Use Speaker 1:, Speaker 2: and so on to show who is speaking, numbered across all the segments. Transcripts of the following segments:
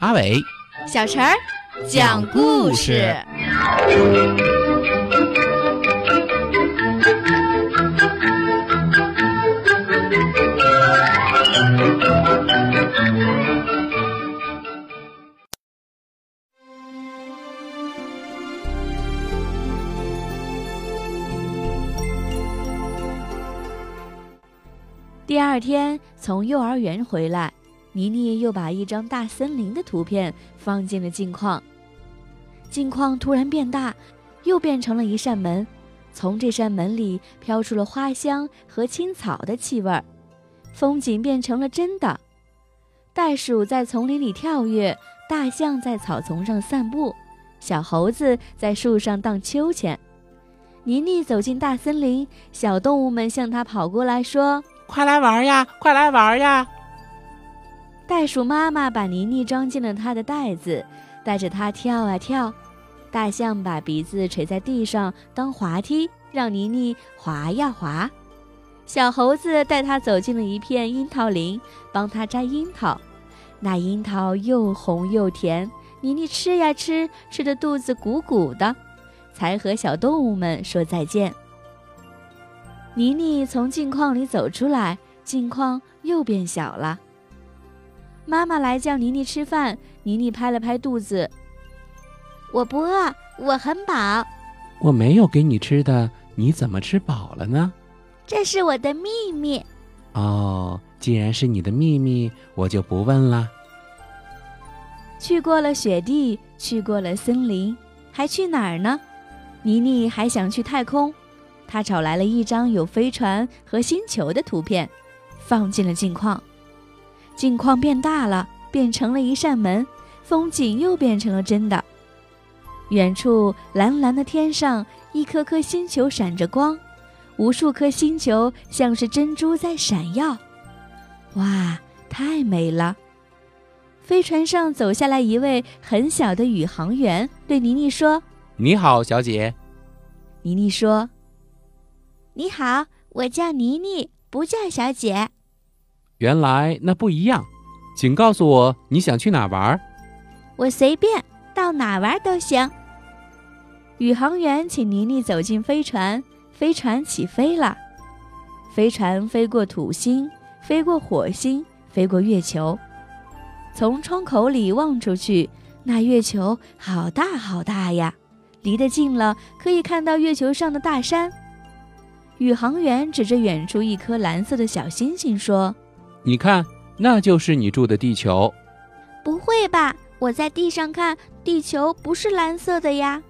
Speaker 1: 阿伟，
Speaker 2: 小陈儿讲故事。第二天从幼儿园回来，妮妮又把一张大森林的图片放进了镜框。镜框突然变大，又变成了一扇门，从这扇门里飘出了花香和青草的气味儿，风景变成了真的。袋鼠在丛林里跳跃，大象在草丛上散步，小猴子在树上荡秋千。妮妮走进大森林，小动物们向她跑过来，说。
Speaker 1: 快来玩呀！快来玩呀！
Speaker 2: 袋鼠妈妈把妮妮装进了她的袋子，带着她跳啊跳。大象把鼻子垂在地上当滑梯，让妮妮滑呀滑。小猴子带她走进了一片樱桃林，帮她摘樱桃。那樱桃又红又甜，妮妮吃呀吃，吃的肚子鼓鼓的，才和小动物们说再见。妮妮从镜框里走出来，镜框又变小了。妈妈来叫妮妮吃饭，妮妮拍了拍肚子：“我不饿，我很饱。”“
Speaker 1: 我没有给你吃的，你怎么吃饱了呢？”“
Speaker 3: 这是我的秘密。”“
Speaker 1: 哦，既然是你的秘密，我就不问了。”
Speaker 2: 去过了雪地，去过了森林，还去哪儿呢？妮妮还想去太空。她找来了一张有飞船和星球的图片，放进了镜框。镜框变大了，变成了一扇门，风景又变成了真的。远处蓝蓝的天上，一颗颗星球闪着光，无数颗星球像是珍珠在闪耀。哇，太美了！飞船上走下来一位很小的宇航员，对妮妮说：“
Speaker 1: 你好，小姐。”
Speaker 2: 妮妮说。
Speaker 3: 你好，我叫妮妮，不叫小姐。
Speaker 1: 原来那不一样，请告诉我你想去哪玩？
Speaker 3: 我随便到哪玩都行。
Speaker 2: 宇航员请妮妮走进飞船，飞船起飞了。飞船飞过土星，飞过火星，飞过月球。从窗口里望出去，那月球好大好大呀！离得近了，可以看到月球上的大山。宇航员指着远处一颗蓝色的小星星说：“
Speaker 1: 你看，那就是你住的地球。”“
Speaker 3: 不会吧？我在地上看，地球不是蓝色的呀。”“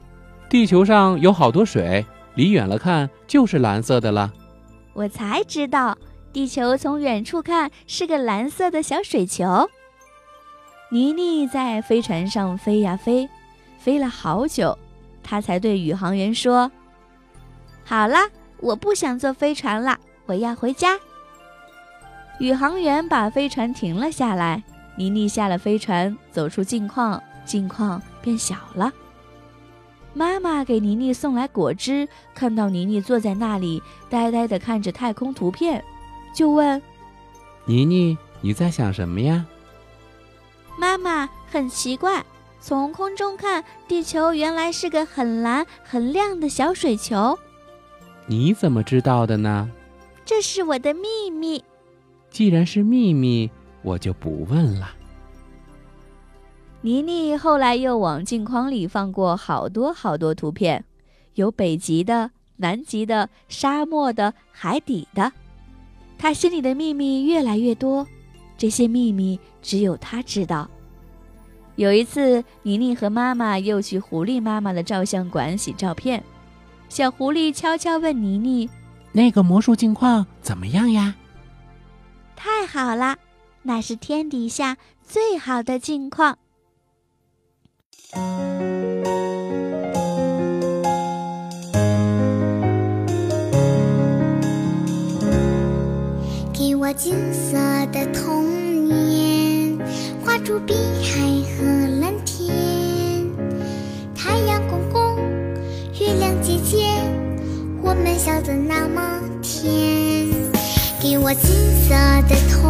Speaker 1: 地球上有好多水，离远了看就是蓝色的了。”“
Speaker 3: 我才知道，地球从远处看是个蓝色的小水球。”
Speaker 2: 妮妮在飞船上飞呀飞，飞了好久，她才对宇航员说：“
Speaker 3: 好了。”我不想坐飞船了，我要回家。
Speaker 2: 宇航员把飞船停了下来，妮妮下了飞船，走出镜框，镜框变小了。妈妈给妮妮送来果汁，看到妮妮坐在那里，呆呆地看着太空图片，就问：“
Speaker 1: 妮妮，你在想什么呀？”
Speaker 3: 妈妈很奇怪，从空中看，地球原来是个很蓝、很亮的小水球。
Speaker 1: 你怎么知道的呢？
Speaker 3: 这是我的秘密。
Speaker 1: 既然是秘密，我就不问了。
Speaker 2: 妮妮后来又往镜框里放过好多好多图片，有北极的、南极的、沙漠的、海底的。她心里的秘密越来越多，这些秘密只有她知道。有一次，妮妮和妈妈又去狐狸妈妈的照相馆洗照片。小狐狸悄悄问妮妮：“
Speaker 1: 那个魔术镜框怎么样呀？”“
Speaker 3: 好了，那是天底下最好的境况。”
Speaker 4: 给我金色的童年，画出碧海和蓝天。太阳公公，月亮姐姐我们笑得那么甜，我金色的童